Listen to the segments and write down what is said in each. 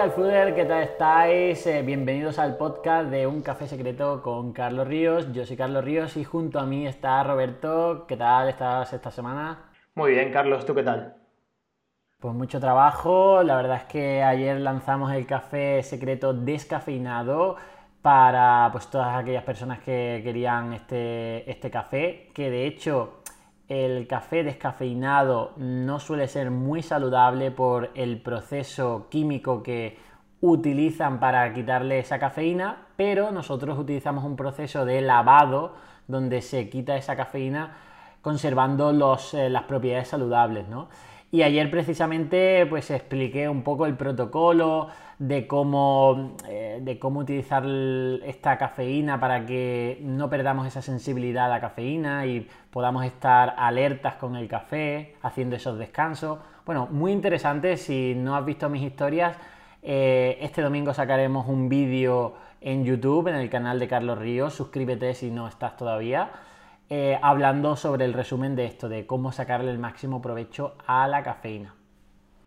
al Fluder, ¿qué tal estáis? Eh, bienvenidos al podcast de Un Café Secreto con Carlos Ríos. Yo soy Carlos Ríos y junto a mí está Roberto. ¿Qué tal estás esta semana? Muy bien, Carlos, ¿tú qué tal? Pues mucho trabajo. La verdad es que ayer lanzamos el café secreto descafeinado para pues, todas aquellas personas que querían este, este café, que de hecho el café descafeinado no suele ser muy saludable por el proceso químico que utilizan para quitarle esa cafeína, pero nosotros utilizamos un proceso de lavado donde se quita esa cafeína conservando eh, las propiedades saludables, ¿no? Y ayer precisamente pues expliqué un poco el protocolo de cómo, eh, de cómo utilizar esta cafeína para que no perdamos esa sensibilidad a la cafeína y podamos estar alertas con el café, haciendo esos descansos. Bueno, muy interesante, si no has visto mis historias, eh, este domingo sacaremos un vídeo en YouTube, en el canal de Carlos Ríos, suscríbete si no estás todavía. Eh, hablando sobre el resumen de esto, de cómo sacarle el máximo provecho a la cafeína.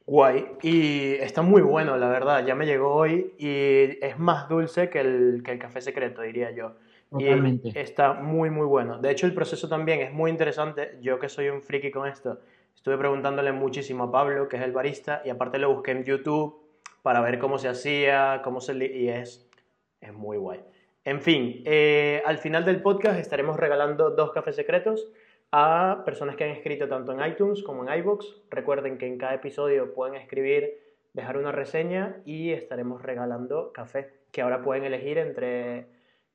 Guay, y está muy bueno, la verdad, ya me llegó hoy y es más dulce que el, que el café secreto, diría yo. Totalmente. Y está muy, muy bueno. De hecho, el proceso también es muy interesante. Yo que soy un friki con esto, estuve preguntándole muchísimo a Pablo, que es el barista, y aparte lo busqué en YouTube para ver cómo se hacía, cómo se... y es, es muy guay. En fin, eh, al final del podcast estaremos regalando dos cafés secretos a personas que han escrito tanto en iTunes como en iBox. Recuerden que en cada episodio pueden escribir, dejar una reseña y estaremos regalando café, que ahora pueden elegir entre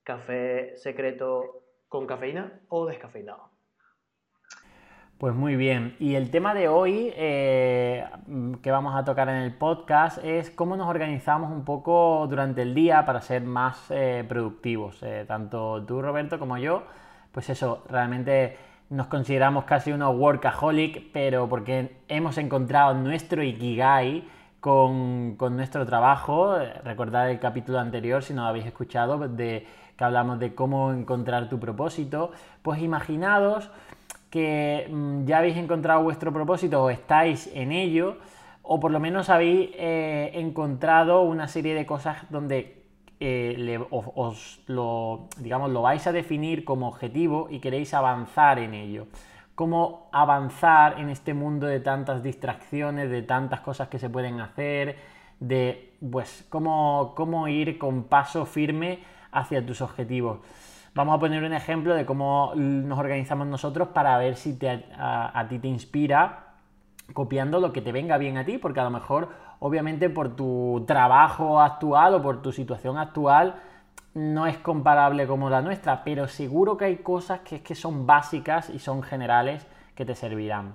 café secreto con cafeína o descafeinado. Pues muy bien, y el tema de hoy eh, que vamos a tocar en el podcast es cómo nos organizamos un poco durante el día para ser más eh, productivos. Eh, tanto tú, Roberto, como yo, pues eso, realmente nos consideramos casi unos workaholic, pero porque hemos encontrado nuestro ikigai con, con nuestro trabajo. Recordad el capítulo anterior, si no lo habéis escuchado, de que hablamos de cómo encontrar tu propósito. Pues imaginados que mm, ya habéis encontrado vuestro propósito o estáis en ello, o por lo menos habéis eh, encontrado una serie de cosas donde eh, os, lo, digamos, lo vais a definir como objetivo y queréis avanzar en ello. Cómo avanzar en este mundo de tantas distracciones, de tantas cosas que se pueden hacer, de pues cómo, cómo ir con paso firme hacia tus objetivos. Vamos a poner un ejemplo de cómo nos organizamos nosotros para ver si a, ti te inspira copiando lo que te venga bien a ti, porque a lo mejor, obviamente, por tu trabajo actual o por tu situación actual, no es comparable como la nuestra, pero seguro que hay cosas que, son básicas y son generales que te servirán.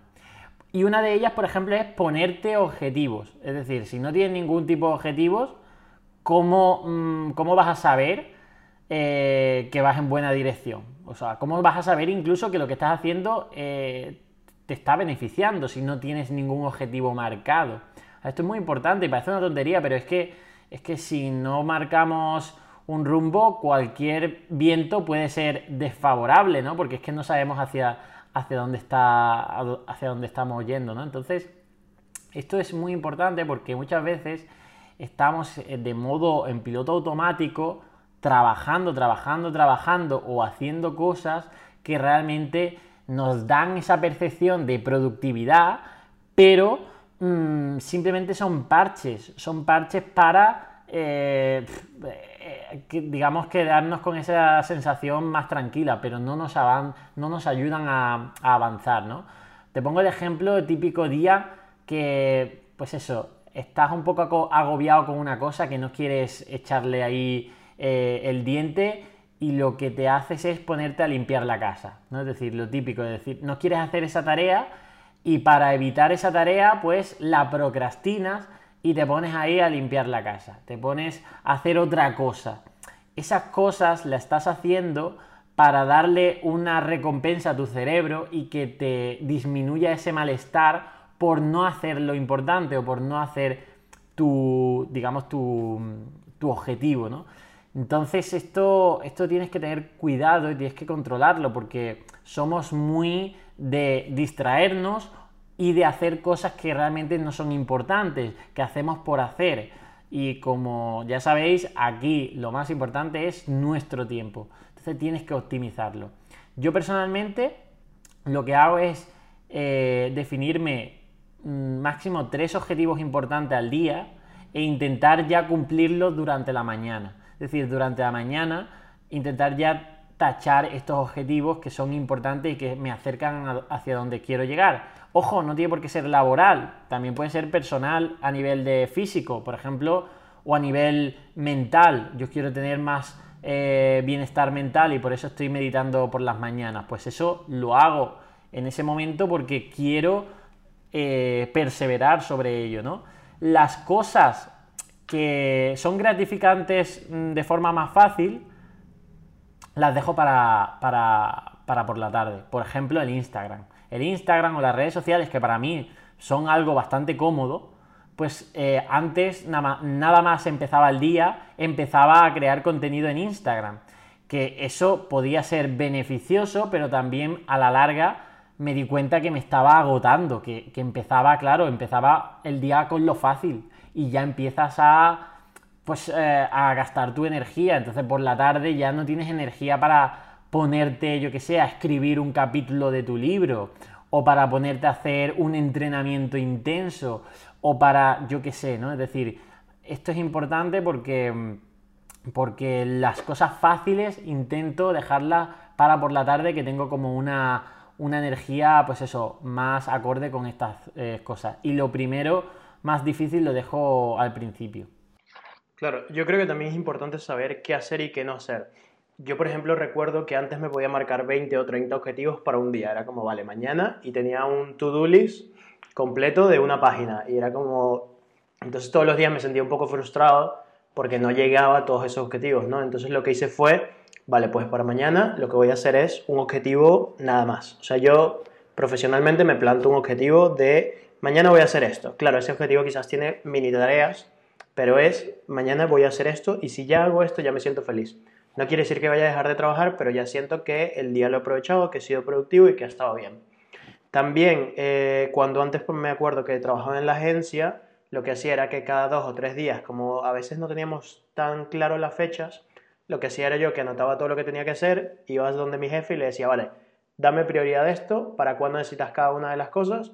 Y una de ellas, por ejemplo, es ponerte objetivos. Es decir, si no tienes ningún tipo de objetivos, ¿cómo, mm, cómo vas a saber eh, que vas en buena dirección. O sea, ¿cómo vas a saber incluso que lo que estás haciendo eh, te está beneficiando si no tienes ningún objetivo marcado? Esto es muy importante y parece una tontería, pero es que, es que si no marcamos un rumbo, cualquier viento puede ser desfavorable, ¿no? Porque es que no sabemos hacia, hacia, dónde, está, hacia dónde estamos yendo, ¿no? Entonces, esto es muy importante porque muchas veces estamos de modo en piloto automático trabajando, trabajando, trabajando o haciendo cosas que realmente nos dan esa percepción de productividad, pero mm, simplemente son parches, son parches para, eh, digamos, quedarnos con esa sensación más tranquila, pero no nos, no nos ayudan a, avanzar, ¿no? Te pongo el ejemplo de típico día que, pues eso, estás un poco agobiado con una cosa que no quieres echarle ahí eh, el diente y lo que te haces es ponerte a limpiar la casa, ¿no? Es decir, lo típico, es decir, no quieres hacer esa tarea y para evitar esa tarea, pues la procrastinas y te pones ahí a limpiar la casa, te pones a hacer otra cosa. Esas cosas las estás haciendo para darle una recompensa a tu cerebro y que te disminuya ese malestar por no hacer lo importante o por no hacer tu, digamos, tu, tu objetivo, ¿no? Entonces esto, esto tienes que tener cuidado y tienes que controlarlo porque somos muy de distraernos y de hacer cosas que realmente no son importantes, que hacemos por hacer. Y como ya sabéis, aquí lo más importante es nuestro tiempo. Entonces tienes que optimizarlo. Yo personalmente lo que hago es eh, definirme mm, máximo tres objetivos importantes al día e intentar ya cumplirlos durante la mañana. Es decir, durante la mañana intentar ya tachar estos objetivos que son importantes y que me acercan hacia donde quiero llegar. Ojo, no tiene por qué ser laboral, también puede ser personal a nivel de físico, por ejemplo, o a nivel mental. Yo quiero tener más eh, bienestar mental y por eso estoy meditando por las mañanas. Pues eso lo hago en ese momento porque quiero eh, perseverar sobre ello, ¿no? Las cosas que son gratificantes mm, de forma más fácil, las dejo para, para, por la tarde. Por ejemplo, el Instagram. El Instagram o las redes sociales, que para mí son algo bastante cómodo, pues eh, antes nada, nada más empezaba el día, empezaba a crear contenido en Instagram. Que eso podía ser beneficioso, pero también a la larga me di cuenta que me estaba agotando, que, empezaba, claro, empezaba el día con lo fácil y ya empiezas a, pues, eh, a gastar tu energía. Entonces por la tarde ya no tienes energía para ponerte, yo que sé, a escribir un capítulo de tu libro o para ponerte a hacer un entrenamiento intenso o para, yo qué sé, ¿no? Es decir, esto es importante porque, porque las cosas fáciles intento dejarlas para por la tarde que tengo como una, una energía, pues eso, más acorde con estas eh, cosas. Y lo primero, más difícil, lo dejo al principio. Claro, yo creo que también es importante saber qué hacer y qué no hacer. Yo, por ejemplo, recuerdo que antes me podía marcar 20 o 30 objetivos para un día. Era como, vale, mañana y tenía un to-do list completo de una página. Y era como... Entonces todos los días me sentía un poco frustrado porque no llegaba a todos esos objetivos, ¿no? Entonces lo que hice fue vale, pues para mañana lo que voy a hacer es un objetivo nada más. O sea, yo profesionalmente me planto un objetivo de mañana voy a hacer esto. Claro, ese objetivo quizás tiene mini tareas, pero es mañana voy a hacer esto y si ya hago esto ya me siento feliz. No quiere decir que vaya a dejar de trabajar, pero ya siento que el día lo he aprovechado, que he sido productivo y que ha estado bien. También, eh, cuando antes pues, me acuerdo que trabajaba en la agencia, lo que hacía era que cada dos o tres días, como a veces no teníamos tan claro las fechas, lo que hacía era yo que anotaba todo lo que tenía que hacer, iba donde mi jefe y le decía, vale, dame prioridad de esto, para cuándo necesitas cada una de las cosas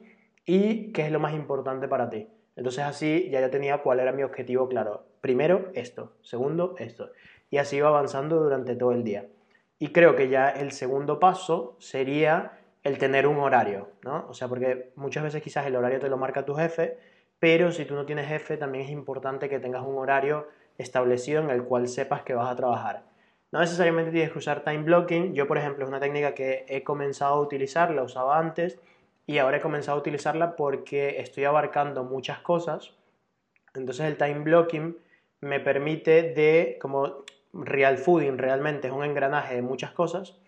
y qué es lo más importante para ti. Entonces así ya yo tenía cuál era mi objetivo claro. Primero esto, segundo esto. Y así iba avanzando durante todo el día. Y creo que ya el segundo paso sería el tener un horario, ¿no? O sea, porque muchas veces quizás el horario te lo marca tu jefe, pero si tú no tienes jefe también es importante que tengas un horario establecido en el cual sepas que vas a trabajar. No necesariamente tienes que usar time blocking. Yo, por ejemplo, es una técnica que he comenzado a utilizar, la usaba antes y ahora he comenzado a utilizarla porque estoy abarcando muchas cosas. Entonces el time blocking me permite de, como real fooding realmente es un engranaje de muchas cosas,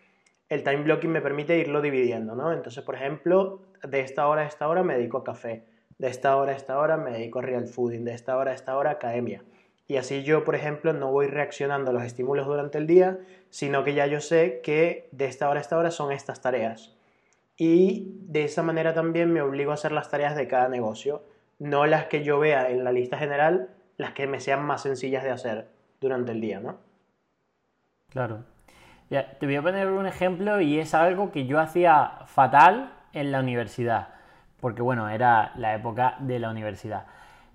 el time blocking me permite irlo dividiendo, ¿no? Entonces, por ejemplo, de esta hora a esta hora me dedico a café, de esta hora a esta hora me dedico a real fooding, de esta hora a esta hora a academia. Y así yo, por ejemplo, no voy reaccionando a los estímulos durante el día, sino que ya yo sé que de esta hora a esta hora son estas tareas. Y de esa manera también me obligo a hacer las tareas de cada negocio, no las que yo vea en la lista general, las que me sean más sencillas de hacer durante el día, ¿no? Claro. Ya, te voy a poner un ejemplo y es algo que yo hacía fatal en la universidad, porque bueno, era la época de la universidad.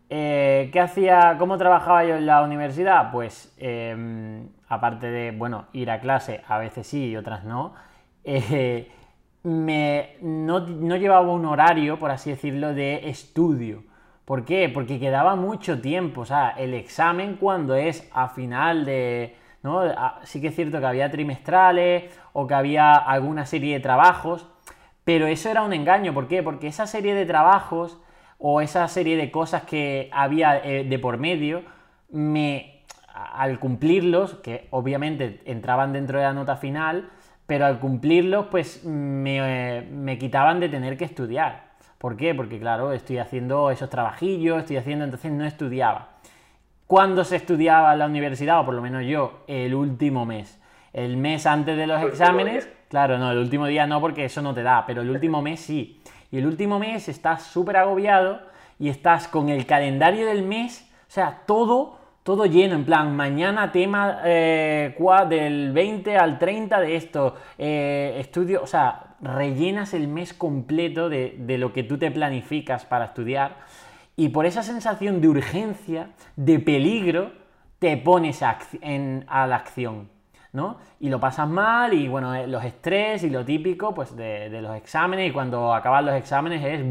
Eh, ¿Qué hacía? ¿Cómo trabajaba yo en la universidad? Pues em, aparte de, bueno, ir a clase, a veces sí y otras no, eh, me, no, llevaba un horario, por así decirlo, de estudio. ¿Por qué? Porque quedaba mucho tiempo. O sea, el examen cuando es a final de... ¿no? Sí que es cierto que había trimestrales o que había alguna serie de trabajos, pero eso era un engaño. ¿Por qué? Porque esa serie de trabajos o esa serie de cosas que había eh, de por medio, me, al cumplirlos, que obviamente entraban dentro de la nota final, pero al cumplirlos, pues me, me quitaban de tener que estudiar. ¿Por qué? Porque claro, estoy haciendo esos trabajillos, estoy haciendo, entonces no estudiaba. ¿Cuándo se estudiaba en la universidad? O por lo menos yo, el último mes. El mes antes de los exámenes, claro, no, el último día no porque eso no te da, pero el último mes sí y el último mes estás súper agobiado y estás con el calendario del mes O sea, todo, todo lleno, en plan, mañana tema eh, del 20 al 30 de esto, eh, estudio, o sea, rellenas el mes completo de, de lo que tú te planificas para estudiar y por esa sensación de urgencia, de peligro, te pones a, la acción, ¿no? Y lo pasas mal y bueno, eh, los estrés y lo típico pues de, los exámenes y cuando acaban los exámenes es...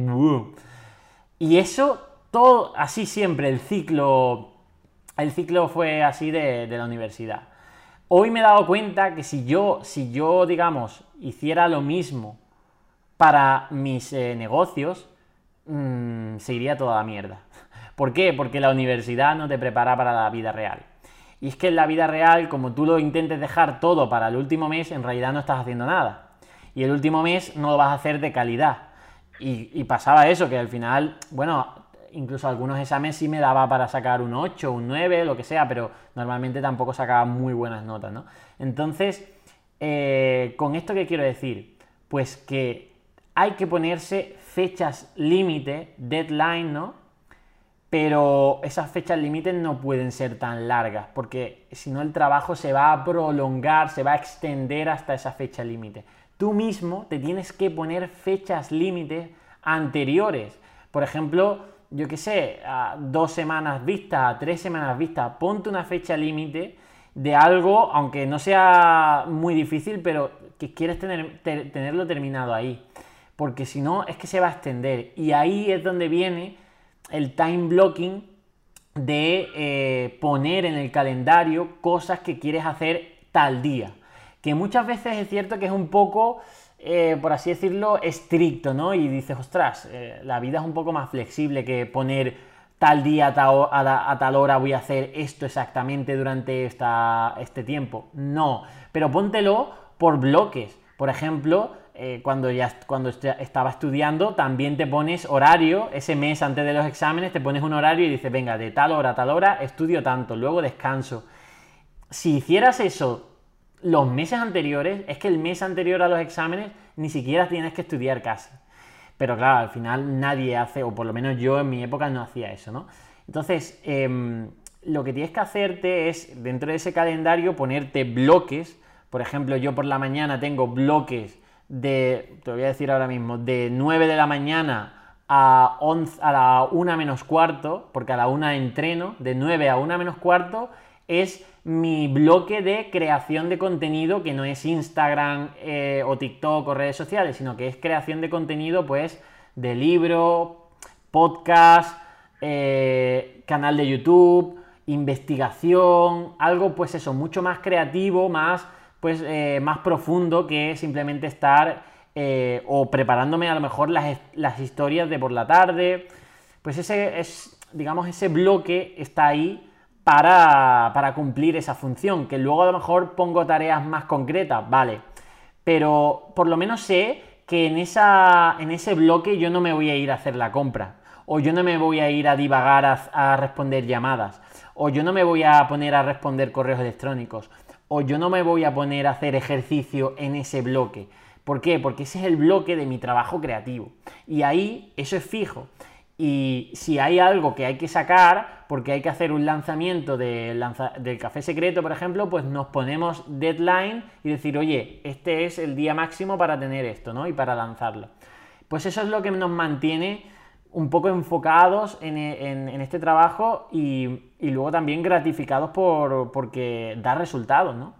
Y eso, todo así siempre, el ciclo, el ciclo fue así de, la universidad. Hoy me he dado cuenta que si yo, si yo, digamos, hiciera lo mismo para mis eh, negocios, mmm, se iría toda la mierda. ¿Por qué? Porque la universidad no te prepara para la vida real. Y es que en la vida real, como tú lo intentes dejar todo para el último mes, en realidad no estás haciendo nada. Y el último mes no lo vas a hacer de calidad. Y, pasaba eso, que al final, bueno, incluso algunos exámenes sí me daba para sacar un 8, un 9, lo que sea, pero normalmente tampoco sacaba muy buenas notas, ¿no? Entonces, eh, ¿con esto qué quiero decir? Pues que hay que ponerse fechas límite, deadline, ¿no? Pero esas fechas límite no pueden ser tan largas, porque si no el trabajo se va a prolongar, se va a extender hasta esa fecha límite. Tú mismo te tienes que poner fechas límites anteriores. Por ejemplo, yo qué sé, a dos semanas vista, a tres semanas vista, ponte una fecha límite de algo, aunque no sea muy difícil, pero que quieres tener, tenerlo terminado ahí porque si no es que se va a extender. Y ahí es donde viene el time blocking de eh, poner en el calendario cosas que quieres hacer tal día. Que muchas veces es cierto que es un poco, eh, por así decirlo, estricto, ¿no? Y dices, ostras, eh, la vida es un poco más flexible que poner tal día a tal, hora voy a hacer esto exactamente durante esta, este tiempo. No, pero póntelo por bloques. Por ejemplo, eh, cuando ya cuando estaba estudiando, también te pones horario, ese mes antes de los exámenes, te pones un horario y dices, venga, de tal hora a tal hora estudio tanto, luego descanso. Si hicieras eso los meses anteriores, es que el mes anterior a los exámenes ni siquiera tienes que estudiar casi. Pero claro, al final nadie hace, o por lo menos yo en mi época no hacía eso, ¿no? Entonces, em, lo que tienes que hacerte es, dentro de ese calendario, ponerte bloques. Por ejemplo, yo por la mañana tengo bloques de, te voy a decir ahora mismo, de 9 de la mañana a, 11, a la 1 menos cuarto, porque a la 1 entreno, de 9 a 1 menos cuarto, es mi bloque de creación de contenido que no es Instagram eh, o TikTok o redes sociales, sino que es creación de contenido pues de libro, podcast, eh, canal de YouTube, investigación, algo pues eso, mucho más creativo, más pues eh, más profundo que simplemente estar o preparándome a lo mejor las, historias de por la tarde. Pues ese es, digamos, ese bloque está ahí para, cumplir esa función. Que luego a lo mejor pongo tareas más concretas, vale. Pero por lo menos sé que en, ese bloque yo no me voy a ir a hacer la compra. O yo no me voy a ir a divagar a responder llamadas. O yo no me voy a poner a responder correos electrónicos o yo no me voy a poner a hacer ejercicio en ese bloque. ¿Por qué? Porque ese es el bloque de mi trabajo creativo. Y ahí eso es fijo. Y si hay algo que hay que sacar, porque hay que hacer un lanzamiento del café secreto, por ejemplo, pues nos ponemos deadline y decir, oye, este es el día máximo para tener esto, ¿no? Y para lanzarlo. Pues eso es lo que nos mantiene un poco enfocados en, este trabajo y, luego también gratificados por, porque da resultados, ¿no?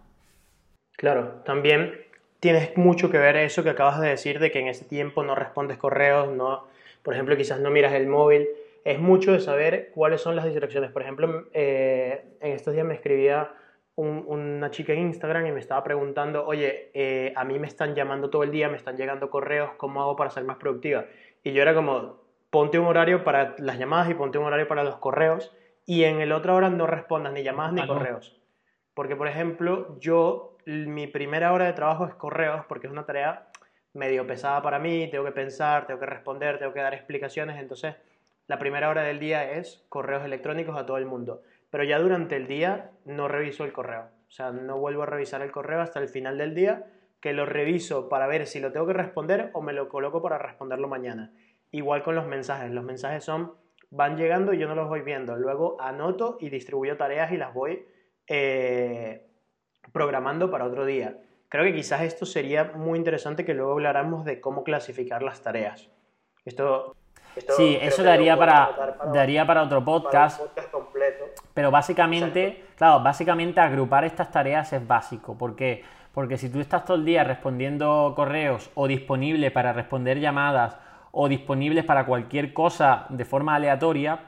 Claro, también tienes mucho que ver eso que acabas de decir de que en ese tiempo no respondes correos, no, por ejemplo, quizás no miras el móvil. Es mucho de saber cuáles son las distracciones. Por ejemplo, eh, en estos días me escribía una chica en Instagram y me estaba preguntando, oye, eh, a mí me están llamando todo el día, me están llegando correos, ¿cómo hago para ser más productiva? Y yo era como, ponte un horario para las llamadas y ponte un horario para los correos y en el otro hora no respondas ni llamadas ni correos. Porque, por ejemplo, yo, mi primera hora de trabajo es correos porque es una tarea medio pesada para mí, tengo que pensar, tengo que responder, tengo que dar explicaciones, entonces la primera hora del día es correos electrónicos a todo el mundo. Pero ya durante el día no reviso el correo. O sea, no vuelvo a revisar el correo hasta el final del día, que lo reviso para ver si lo tengo que responder o me lo coloco para responderlo mañana. Igual con los mensajes. Los mensajes son van llegando y yo no los voy viendo. Luego anoto y distribuyo tareas y las voy eh, programando para otro día. Creo que quizás esto sería muy interesante que luego habláramos de cómo clasificar las tareas. Esto, sí, eso daría para, daría para otro podcast. completo. Pero básicamente, claro, básicamente agrupar estas tareas es básico. ¿Por qué? Porque si tú estás todo el día respondiendo correos o disponible para responder llamadas o disponibles para cualquier cosa de forma aleatoria,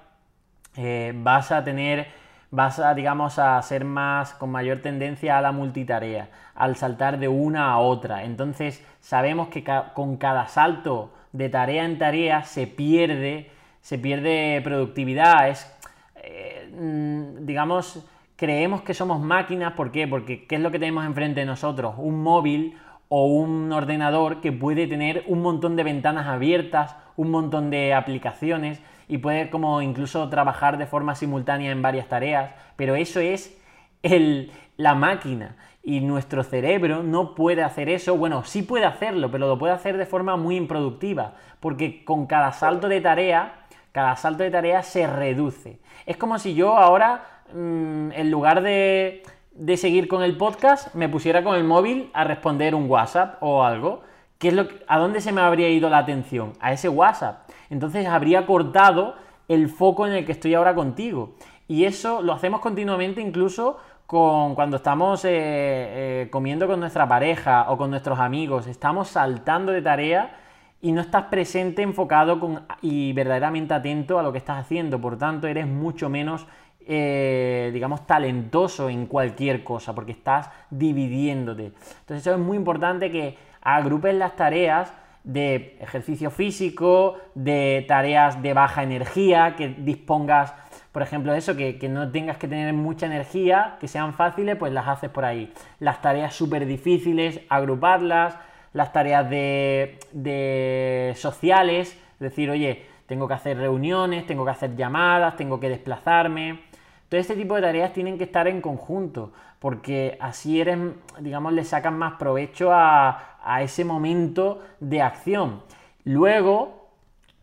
eh, vas a tener, vas a, digamos, a ser más, con mayor tendencia a la multitarea, al saltar de una a otra. Entonces, sabemos que con cada salto de tarea en tarea se pierde, se pierde productividad, es, eh, mm, digamos, creemos que somos máquinas, ¿por qué? Porque ¿qué es lo que tenemos enfrente de nosotros? Un móvil o un ordenador que puede tener un montón de ventanas abiertas, un montón de aplicaciones y puede como incluso trabajar de forma simultánea en varias tareas, pero eso es el, la máquina y nuestro cerebro no puede hacer eso, bueno, sí puede hacerlo, pero lo puede hacer de forma muy improductiva, porque con cada salto de tarea, cada salto de tarea se reduce. Es como si yo ahora, mm, en lugar de de seguir con el podcast, me pusiera con el móvil a responder un WhatsApp o algo. ¿Qué es lo ¿A dónde se me habría ido la atención? A ese WhatsApp. Entonces habría cortado el foco en el que estoy ahora contigo. Y eso lo hacemos continuamente incluso con, cuando estamos eh, eh, comiendo con nuestra pareja o con nuestros amigos. Estamos saltando de tarea y no estás presente, enfocado con, y verdaderamente atento a lo que estás haciendo. Por tanto, eres mucho menos eh, digamos, talentoso en cualquier cosa, porque estás dividiéndote. Entonces eso es muy importante que agrupes las tareas de ejercicio físico, de tareas de baja energía, que dispongas, por ejemplo, eso, que, no tengas que tener mucha energía, que sean fáciles, pues las haces por ahí. Las tareas súper difíciles, agruparlas, las tareas de, de sociales, es decir, oye, tengo que hacer reuniones, tengo que hacer llamadas, tengo que desplazarme, todo este tipo de tareas tienen que estar en conjunto, porque así eres, digamos, le sacan más provecho a, ese momento de acción. Luego,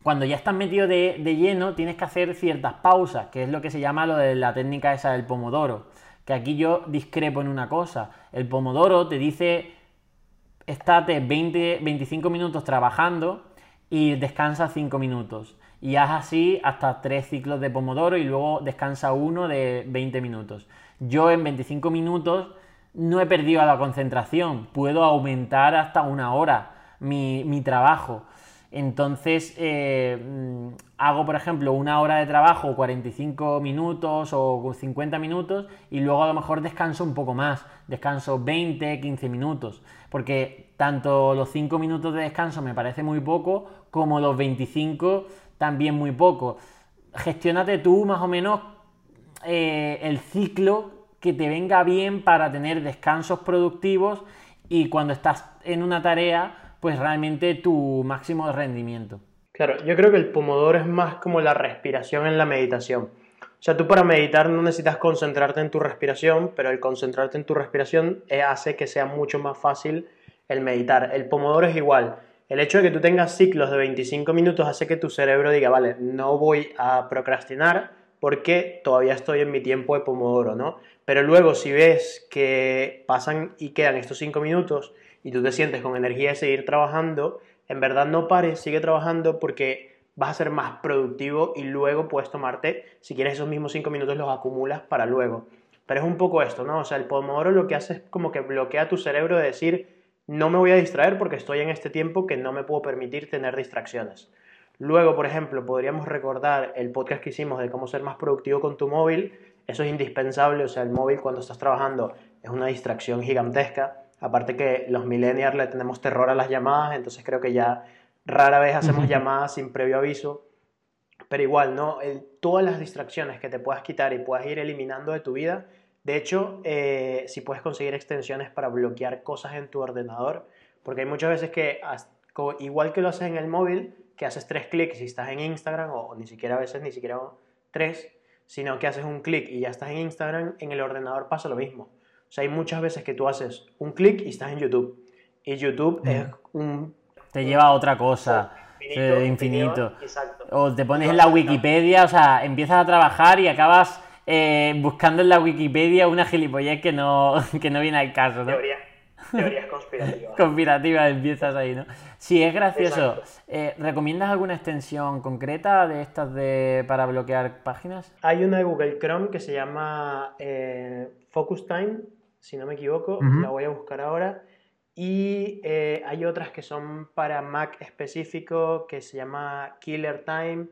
cuando ya estás metido de, lleno, tienes que hacer ciertas pausas, que es lo que se llama lo de la técnica esa del pomodoro. Que aquí yo discrepo en una cosa. El pomodoro te dice, estate 20, 25 minutos trabajando y descansa 5 minutos y haz así hasta tres ciclos de pomodoro y luego descansa uno de 20 minutos. Yo en 25 minutos no he perdido la concentración, puedo aumentar hasta una hora mi, trabajo. Entonces eh, mm, hago, por ejemplo, una hora de trabajo, 45 minutos o 50 minutos, y luego a lo mejor descanso un poco más, descanso 20, 15 minutos, porque tanto los 5 minutos de descanso me parece muy poco, como los 25 también muy poco. Gestiónate tú más o menos eh, el ciclo que te venga bien para tener descansos productivos y cuando estás en una tarea, pues realmente tu máximo rendimiento. Claro, yo creo que el pomodoro es más como la respiración en la meditación. O sea, tú para meditar no necesitas concentrarte en tu respiración, pero el concentrarte en tu respiración hace que sea mucho más fácil el meditar. El pomodoro es igual el hecho de que tú tengas ciclos de 25 minutos hace que tu cerebro diga, vale, no voy a procrastinar porque todavía estoy en mi tiempo de pomodoro, ¿no? Pero luego si ves que pasan y quedan estos 5 minutos y tú te sientes con energía de seguir trabajando, en verdad no pares, sigue trabajando porque vas a ser más productivo y luego puedes tomarte, si quieres esos mismos 5 minutos los acumulas para luego. Pero es un poco esto, ¿no? O sea, el pomodoro lo que hace es como que bloquea tu cerebro de decir, no me voy a distraer porque estoy en este tiempo que no me puedo permitir tener distracciones. Luego, por ejemplo, podríamos recordar el podcast que hicimos de cómo ser más productivo con tu móvil. Eso es indispensable, o sea, el móvil cuando estás trabajando es una distracción gigantesca. Aparte que los millennials le tenemos terror a las llamadas, entonces creo que ya rara vez hacemos llamadas sin previo aviso. Pero igual, ¿no? todas las distracciones que te puedas quitar y puedas ir eliminando de tu vida de hecho, eh, si puedes conseguir extensiones para bloquear cosas en tu ordenador, porque hay muchas veces que, igual que lo haces en el móvil, que haces tres clics y estás en Instagram, o, ni siquiera a veces ni siquiera tres, sino que haces un clic y ya estás en Instagram, en el ordenador pasa lo mismo. O sea, hay muchas veces que tú haces un clic y estás en YouTube. Y YouTube es un... Te lleva a otra cosa. Infinito. infinito. Exacto O te pones en la Wikipedia, o sea, empiezas a trabajar y acabas eh, buscando en la Wikipedia una gilipollez que no, que no viene al caso, ¿no? Teoría. Teorías conspirativas. conspirativas empiezas ahí, ¿no? Sí, es gracioso. Eh, ¿Recomiendas alguna extensión concreta de estas de para bloquear páginas? Hay una de Google Chrome que se llama eh, Focus Time, si no me equivoco, la voy a buscar ahora. Y eh, hay otras que son para Mac específico que se llama Killer Time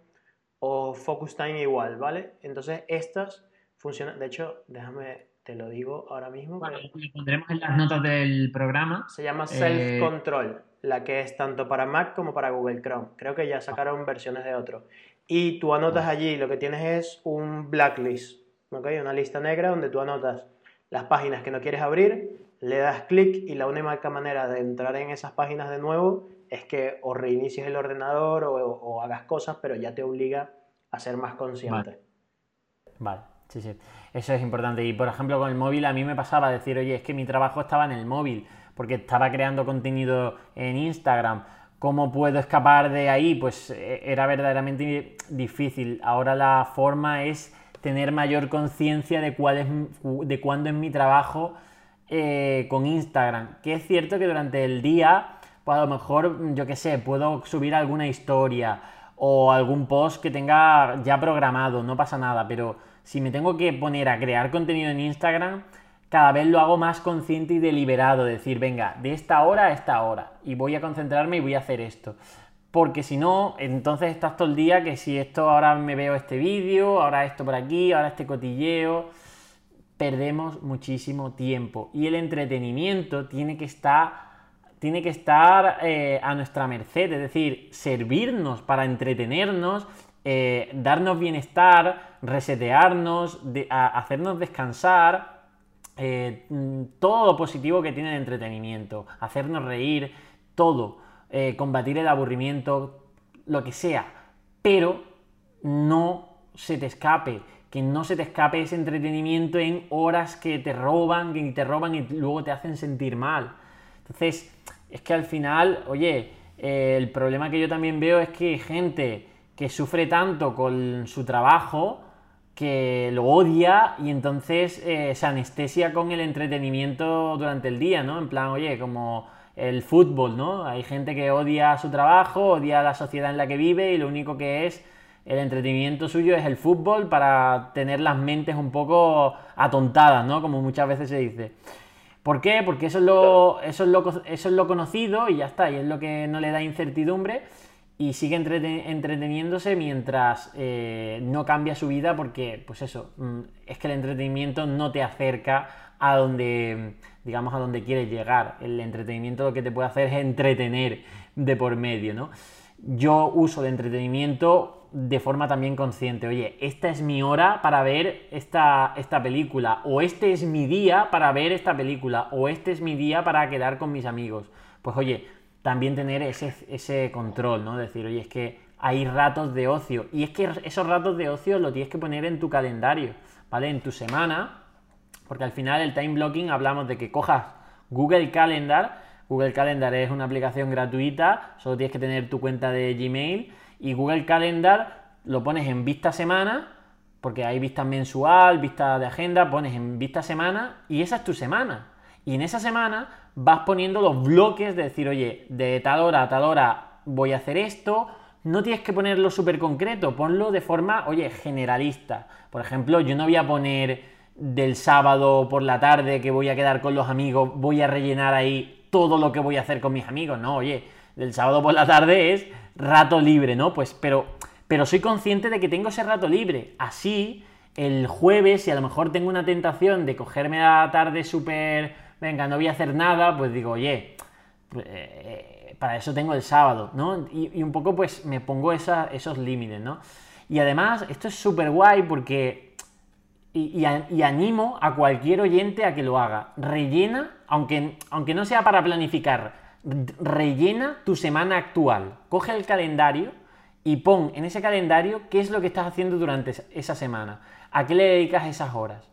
o Focus Time igual, ¿vale? Entonces estas funcionan, de hecho, déjame te lo digo ahora mismo. Bueno, lo pondremos en las notas del programa. Se llama Self Control, la que es tanto para Mac como para Google Chrome. Creo que ya sacaron versiones de otro. Y tú anotas allí, lo que tienes es un blacklist. Una lista negra donde tú anotas las páginas que no quieres abrir, le das clic y la única manera de entrar en esas páginas de nuevo es que o reinicies el ordenador o, hagas cosas, pero ya te obliga a ser más consciente. vale. Sí, sí. Eso es importante. Y por ejemplo, con el móvil a mí me pasaba decir, oye, es que mi trabajo estaba en el móvil, porque estaba creando contenido en Instagram. ¿Cómo puedo escapar de ahí? Pues eh, era verdaderamente difícil. Ahora la forma es tener mayor conciencia de cuál es de cuándo es mi trabajo eh, con Instagram. Que es cierto que durante el día, pues a lo mejor, yo qué sé, puedo subir alguna historia o algún post que tenga ya programado, no pasa nada, pero si me tengo que poner a crear contenido en Instagram, cada vez lo hago más consciente y deliberado, decir, venga, de esta hora a esta hora, y voy a concentrarme y voy a hacer esto. Porque si no, entonces estás todo el día que si esto ahora me veo este vídeo, ahora esto por aquí, ahora este cotilleo, perdemos muchísimo tiempo. Y el entretenimiento tiene que estar, tiene que estar eh, a nuestra merced, es decir, servirnos para entretenernos eh, darnos bienestar, resetearnos, hacernos descansar, eh, mm, todo lo positivo que tiene el entretenimiento, hacernos reír, todo, eh, combatir el aburrimiento, lo que sea, pero no se te escape, que no se te escape ese entretenimiento en horas que te roban, que te roban y luego te hacen sentir mal. Entonces, es que al final, oye, el problema que yo también veo es que gente que sufre tanto con su trabajo que lo odia y entonces eh, se anestesia con el entretenimiento durante el día, ¿no? En plan, oye, como el fútbol, ¿no? Hay gente que odia su trabajo, odia la sociedad en la que vive y lo único que es el entretenimiento suyo es el fútbol para tener las mentes un poco atontadas, ¿no? Como muchas veces se dice. ¿Por qué? Porque eso es lo, eso es lo, eso es lo conocido y ya está, y es lo que no le da incertidumbre y sigue entreteniéndose mientras eh, no cambia su vida porque, pues eso, mm, es que el entretenimiento no te acerca a donde, digamos, a donde quieres llegar. El entretenimiento lo que te puede hacer es entretener de por medio, ¿no? Yo uso de entretenimiento de forma también consciente. Oye, esta es mi hora para ver esta, esta película, o este es mi día para ver esta película, o este es mi día para quedar con mis amigos. Pues oye, también tener ese, ese control, ¿no? Decir, oye, es que hay ratos de ocio. Y es que esos ratos de ocio lo tienes que poner en tu calendario, ¿vale? En tu semana, porque al final el time blocking hablamos de que cojas Google Calendar. Google Calendar es una aplicación gratuita, solo tienes que tener tu cuenta de Gmail. Y Google Calendar lo pones en vista semana, porque hay vista mensual, vista de agenda, pones en vista semana y esa es tu semana. Y en esa semana vas poniendo los bloques de decir, oye, de tal hora a tal hora voy a hacer esto. No tienes que ponerlo súper concreto, ponlo de forma, oye, generalista. Por ejemplo, yo no voy a poner del sábado por la tarde que voy a quedar con los amigos, voy a rellenar ahí todo lo que voy a hacer con mis amigos. No, oye, del sábado por la tarde es rato libre, ¿no? Pues, pero, pero soy consciente de que tengo ese rato libre. Así, el jueves, si a lo mejor tengo una tentación de cogerme la tarde súper venga, no voy a hacer nada, pues digo, oye, pues, eh, para eso tengo el sábado, ¿no? Y, un poco pues me pongo esos límites, ¿no? Y además, esto es súper guay porque... Y, animo a cualquier oyente a que lo haga. Rellena, aunque, aunque no sea para planificar, rellena tu semana actual. Coge el calendario y pon en ese calendario qué es lo que estás haciendo durante esa semana. ¿A qué le dedicas esas horas?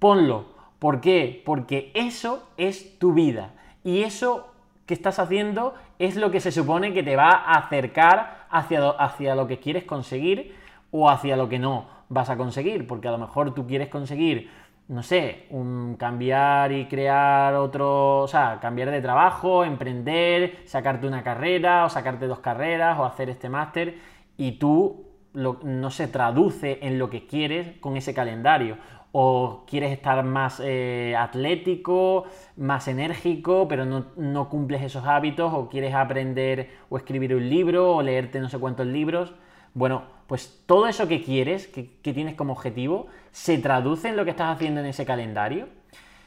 Ponlo ¿Por qué? Porque eso es tu vida y eso que estás haciendo es lo que se supone que te va a acercar hacia, hacia lo que quieres conseguir o hacia lo que no vas a conseguir, porque a lo mejor tú quieres conseguir, no sé, un cambiar y crear otro, o sea, cambiar de trabajo, emprender, sacarte una carrera o sacarte dos carreras o hacer este máster y tú no se traduce en lo que quieres con ese calendario. O quieres estar más eh, atlético, más enérgico, pero no, no, cumples esos hábitos, o quieres aprender o escribir un libro, o leerte no sé cuántos libros. Bueno, pues todo eso que quieres, que, que tienes como objetivo, se traduce en lo que estás haciendo en ese calendario.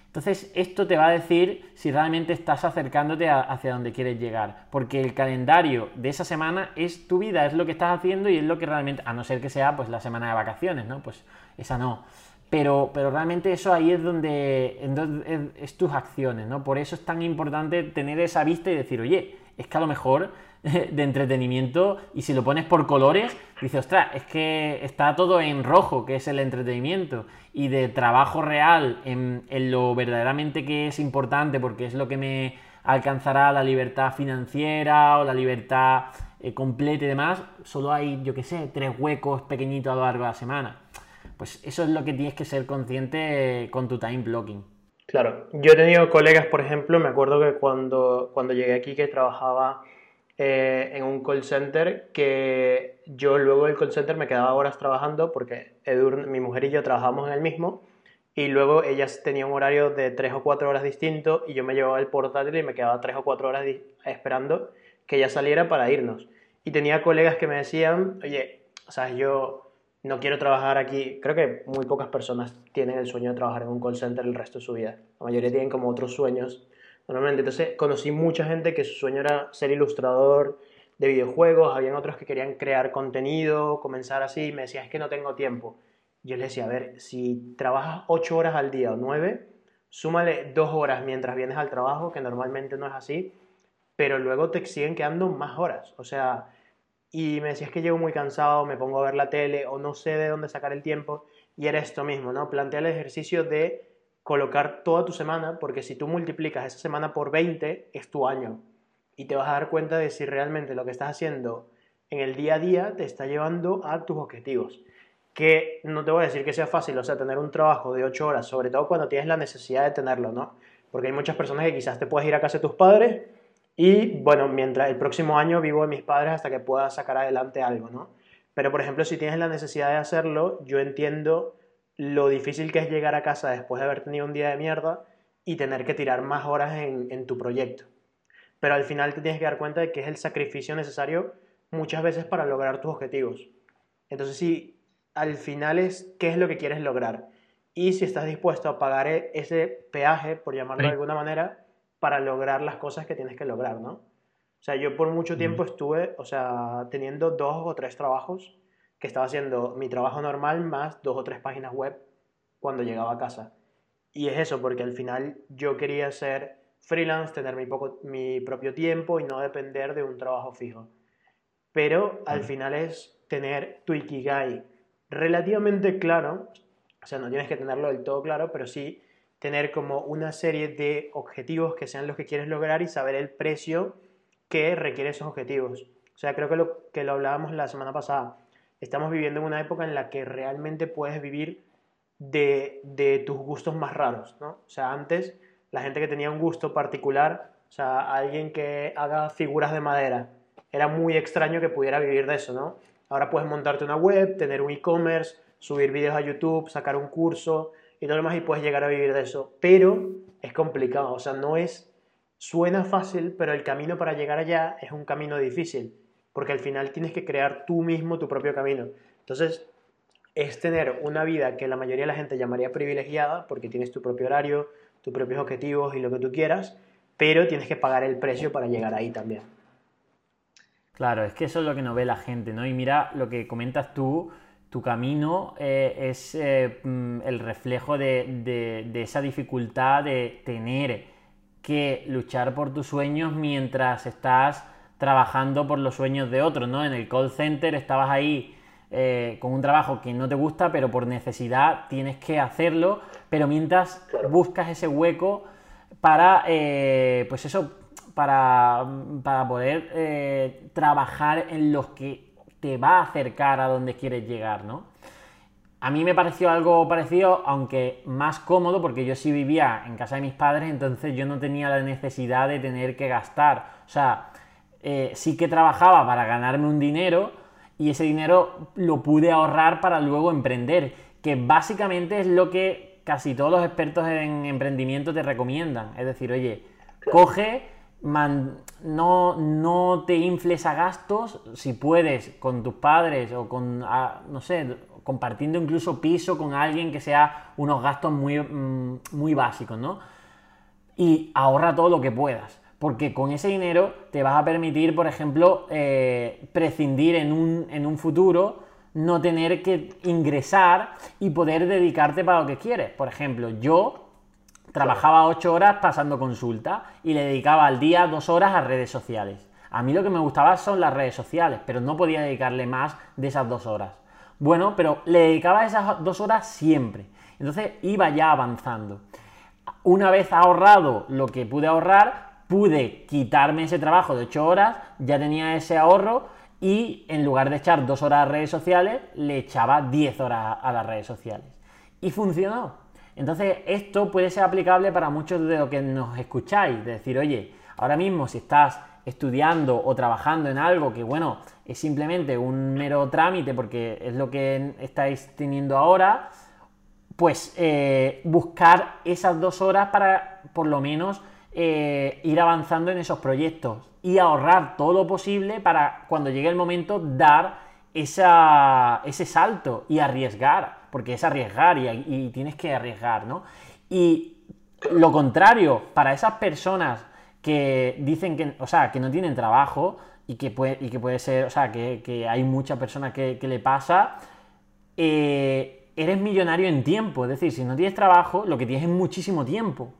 Entonces, esto te va a decir si realmente estás acercándote hacia donde quieres llegar, porque el calendario de esa semana es tu vida, es lo que estás haciendo y es lo que realmente, a no ser que sea pues la semana de vacaciones, ¿no? Pues esa no. Pero, pero realmente eso ahí es donde, es, es tus acciones, ¿no? Por eso es tan importante tener esa vista y decir, oye, es que a lo mejor de entretenimiento y si lo pones por colores, dices, ostras, es que está todo en rojo, que es el entretenimiento, y de trabajo real en, lo verdaderamente que es importante, porque es lo que me alcanzará la libertad financiera o la libertad eh, completa y demás, solo hay, yo qué sé, tres huecos pequeñitos a lo largo de la semana. Pues eso es lo que tienes que ser consciente con tu time blocking. Claro, yo he tenido colegas, por ejemplo, me acuerdo que cuando, cuando llegué aquí que trabajaba eh, en un call center que yo luego del call center me quedaba horas trabajando porque mi mujer y yo trabajamos en el mismo y luego ellas tenían un horario de 3 o 4 horas distinto y yo me llevaba el portátil y me quedaba 3 o 4 horas esperando que ella saliera para irnos. Y tenía colegas que me decían, oye, o sea, yo no quiero trabajar aquí. Creo que muy pocas personas tienen el sueño de trabajar en un call center el resto de su vida. La mayoría tienen como otros sueños normalmente. Entonces conocí mucha gente que su sueño era ser ilustrador de videojuegos, habían otros que querían crear contenido, comenzar así, me decía, es que no tengo tiempo. Yo les decía, a ver, si trabajas 8 horas al día o 9, súmale 2 horas mientras vienes al trabajo, que normalmente no es así, pero luego te siguen quedando más horas. O sea, y me decías que llego muy cansado, me pongo a ver la tele o no sé de dónde sacar el tiempo, y era esto mismo, ¿no? Plantea el ejercicio de colocar toda tu semana, porque si tú multiplicas esa semana por 20, es tu año. Y te vas a dar cuenta de si realmente lo que estás haciendo en el día a día te está llevando a tus objetivos. Que no te voy a decir que sea fácil, o sea, tener un trabajo de 8 horas, sobre todo cuando tienes la necesidad de tenerlo, ¿no? Porque hay muchas personas que quizás te puedes ir a casa de tus padres y, bueno, mientras el próximo año vivo de mis padres hasta que pueda sacar adelante algo, ¿no? Pero, por ejemplo, si tienes la necesidad de hacerlo, yo entiendo lo difícil que es llegar a casa después de haber tenido un día de mierda y tener que tirar más horas en, tu proyecto. Pero al final te tienes que dar cuenta de que es el sacrificio necesario muchas veces para lograr tus objetivos. Entonces, si al final es qué es lo que quieres lograr y si estás dispuesto a pagar e, ese peaje, por llamarlo de alguna manera, para lograr las cosas que tienes que lograr, ¿no? O sea, yo por mucho tiempo estuve, o sea, teniendo dos o tres trabajos que estaba haciendo mi trabajo normal más dos o tres páginas web cuando llegaba a casa. Y es eso, porque al final yo quería ser freelance, tener mi, poco, mi propio tiempo y no depender de un trabajo fijo. Pero al final es tener tu Ikigai relativamente claro, o sea, no tienes que tenerlo del todo claro, pero sí tener como una serie de objetivos que sean los que quieres lograr y saber el precio que requiere esos objetivos. O sea, creo que lo, que lo hablábamos la semana pasada estamos viviendo en una época en la que realmente puedes vivir de, tus gustos más raros, ¿no? O sea, antes la gente que tenía un gusto particular, o sea, alguien que haga figuras de madera, era muy extraño que pudiera vivir de eso, ¿no? Ahora puedes montarte una web, tener un e-commerce, subir vídeos a YouTube, sacar un curso y todo lo demás y puedes llegar a vivir de eso. Pero es complicado, o sea, no es, suena fácil, pero el camino para llegar allá es un camino difícil porque al final tienes que crear tú mismo tu propio camino. Entonces, es tener una vida que la mayoría de la gente llamaría privilegiada, porque tienes tu propio horario, tus propios objetivos y lo que tú quieras, pero tienes que pagar el precio para llegar ahí también. Claro, es que eso es lo que no ve la gente, ¿no? Y mira lo que comentas tú, tu camino eh, es eh, mm, el reflejo de, de esa dificultad de tener que luchar por tus sueños mientras estás trabajando por los sueños de otros, ¿no? En el call center estabas ahí eh, con un trabajo que no te gusta, pero por necesidad tienes que hacerlo, pero mientras buscas ese hueco para, pues eso, para, poder eh, trabajar en los que te va a acercar a donde quieres llegar, ¿no? A mí me pareció algo parecido, aunque más cómodo, porque yo sí vivía en casa de mis padres, entonces yo no tenía la necesidad de tener que gastar. O sea, eh, sí que trabajaba para ganarme un dinero y ese dinero lo pude ahorrar para luego emprender, que básicamente es lo que casi todos los expertos en emprendimiento te recomiendan. Es decir, oye, coge, no, no te infles a gastos, si puedes, con tus padres o con, ah, no sé, compartiendo incluso piso con alguien que sea unos gastos muy, mm, muy básicos, ¿no? Y ahorra todo lo que puedas, porque con ese dinero te vas a permitir, por ejemplo, eh, prescindir en un, en un futuro, no tener que ingresar y poder dedicarte para lo que quieres. Por ejemplo, yo trabajaba ocho horas pasando consulta y le dedicaba al día dos horas a redes sociales. A mí lo que me gustaba son las redes sociales, pero no podía dedicarle más de esas dos horas. Bueno, pero le dedicaba esas dos horas siempre. Entonces iba ya avanzando. Una vez ahorrado lo que pude ahorrar, pude quitarme ese trabajo de 8 horas, ya tenía ese ahorro y en lugar de echar dos horas a redes sociales, le echaba 10 horas a las redes sociales. Y funcionó. Entonces esto puede ser aplicable para muchos de los que nos escucháis. De decir, oye, ahora mismo si estás estudiando o trabajando en algo que, bueno, es simplemente un mero trámite porque es lo que estáis teniendo ahora, pues eh, buscar esas dos horas para por lo menos eh, ir avanzando en esos proyectos y ahorrar todo lo posible para cuando llegue el momento dar ese salto y arriesgar, porque es arriesgar y, tienes que arriesgar, ¿no? Y lo contrario, para esas personas que dicen que, o sea, que no tienen trabajo y que puede, y que puede ser, o sea, que, hay muchas personas que, le pasa, eh, eres millonario en tiempo. Es decir, si no tienes trabajo, lo que tienes es muchísimo tiempo.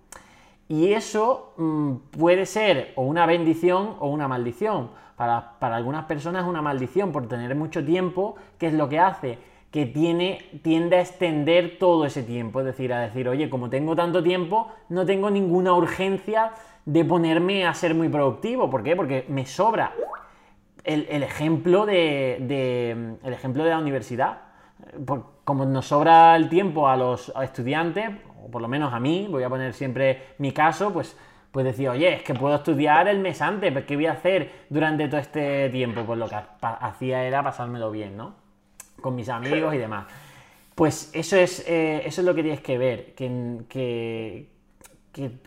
Y eso mm, puede ser o una bendición o una maldición. Para, para, algunas personas es una maldición por tener mucho tiempo, que es lo que hace? Que tiene, tiende a extender todo ese tiempo. Es decir, a decir, oye, como tengo tanto tiempo, no tengo ninguna urgencia de ponerme a ser muy productivo. ¿Por qué? Porque me sobra el, ejemplo, de, el ejemplo de la universidad. como nos sobra el tiempo a los estudiantes, o por lo menos a mí, voy a poner siempre mi caso, pues, pues decir, oye, es que puedo estudiar el mes antes, ¿qué voy a hacer durante todo este tiempo? Pues lo que hacía era pasármelo bien, ¿no? Con mis amigos y demás. Pues eso es, eh, eso es lo que tienes que ver, que,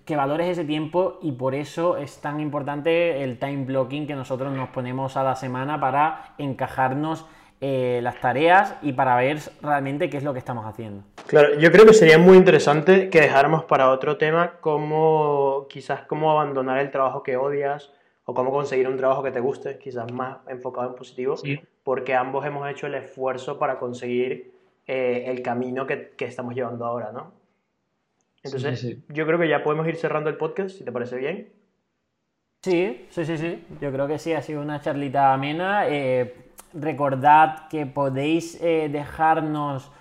que, valores ese tiempo y por eso es tan importante el time blocking que nosotros nos ponemos a la semana para encajarnos eh, las tareas y para ver realmente qué es lo que estamos haciendo. Claro, yo creo que sería muy interesante que dejáramos para otro tema cómo quizás cómo abandonar el trabajo que odias o cómo conseguir un trabajo que te guste, quizás más enfocado en positivo, porque ambos hemos hecho el esfuerzo para conseguir eh, el camino que, que estamos llevando ahora, ¿no? Entonces, yo creo que ya podemos ir cerrando el podcast, si te parece bien. Sí, sí, sí, sí. Yo creo que sí, ha sido una charlita amena. Eh, recordad que podéis eh, dejarnos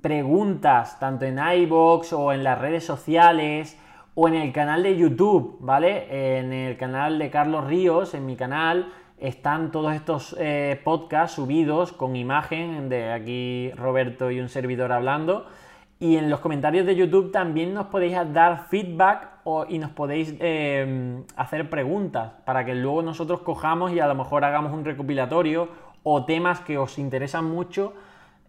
preguntas tanto en iBox o en las redes sociales o en el canal de YouTube, ¿vale? En el canal de Carlos Ríos, en mi canal, están todos estos eh, podcasts subidos con imagen de aquí Roberto y un servidor hablando. Y en los comentarios de YouTube también nos podéis dar feedback y nos podéis em, hacer preguntas para que luego nosotros cojamos y a lo mejor hagamos un recopilatorio o temas que os interesan mucho,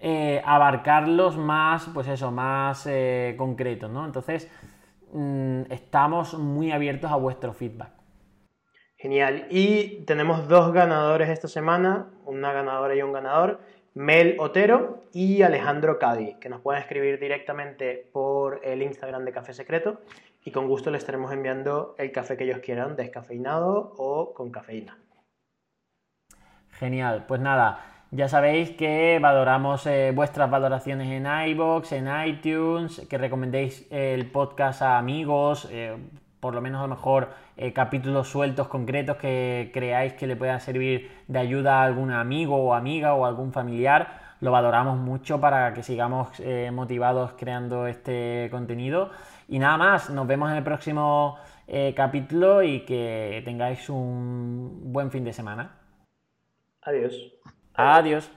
eh, abarcarlos más, pues eso, más eh, concretos, ¿no? Entonces, mm, estamos muy abiertos a vuestro feedback. Genial. Y tenemos dos ganadores esta semana, una ganadora y un ganador. Mel Otero y Alejandro Cadi, que nos pueden escribir directamente por el Instagram de Café Secreto y con gusto les estaremos enviando el café que ellos quieran, descafeinado o con cafeína. Genial, pues nada, ya sabéis que valoramos eh, vuestras valoraciones en iBox, en iTunes, que recomendéis el podcast a amigos, eh, por lo menos a lo mejor eh, capítulos sueltos concretos que creáis que le puedan servir de ayuda a algún amigo o amiga o algún familiar. Lo valoramos mucho para que sigamos eh, motivados creando este contenido. Y nada más, nos vemos en el próximo eh, capítulo y que tengáis un buen fin de semana. Adiós. Adiós.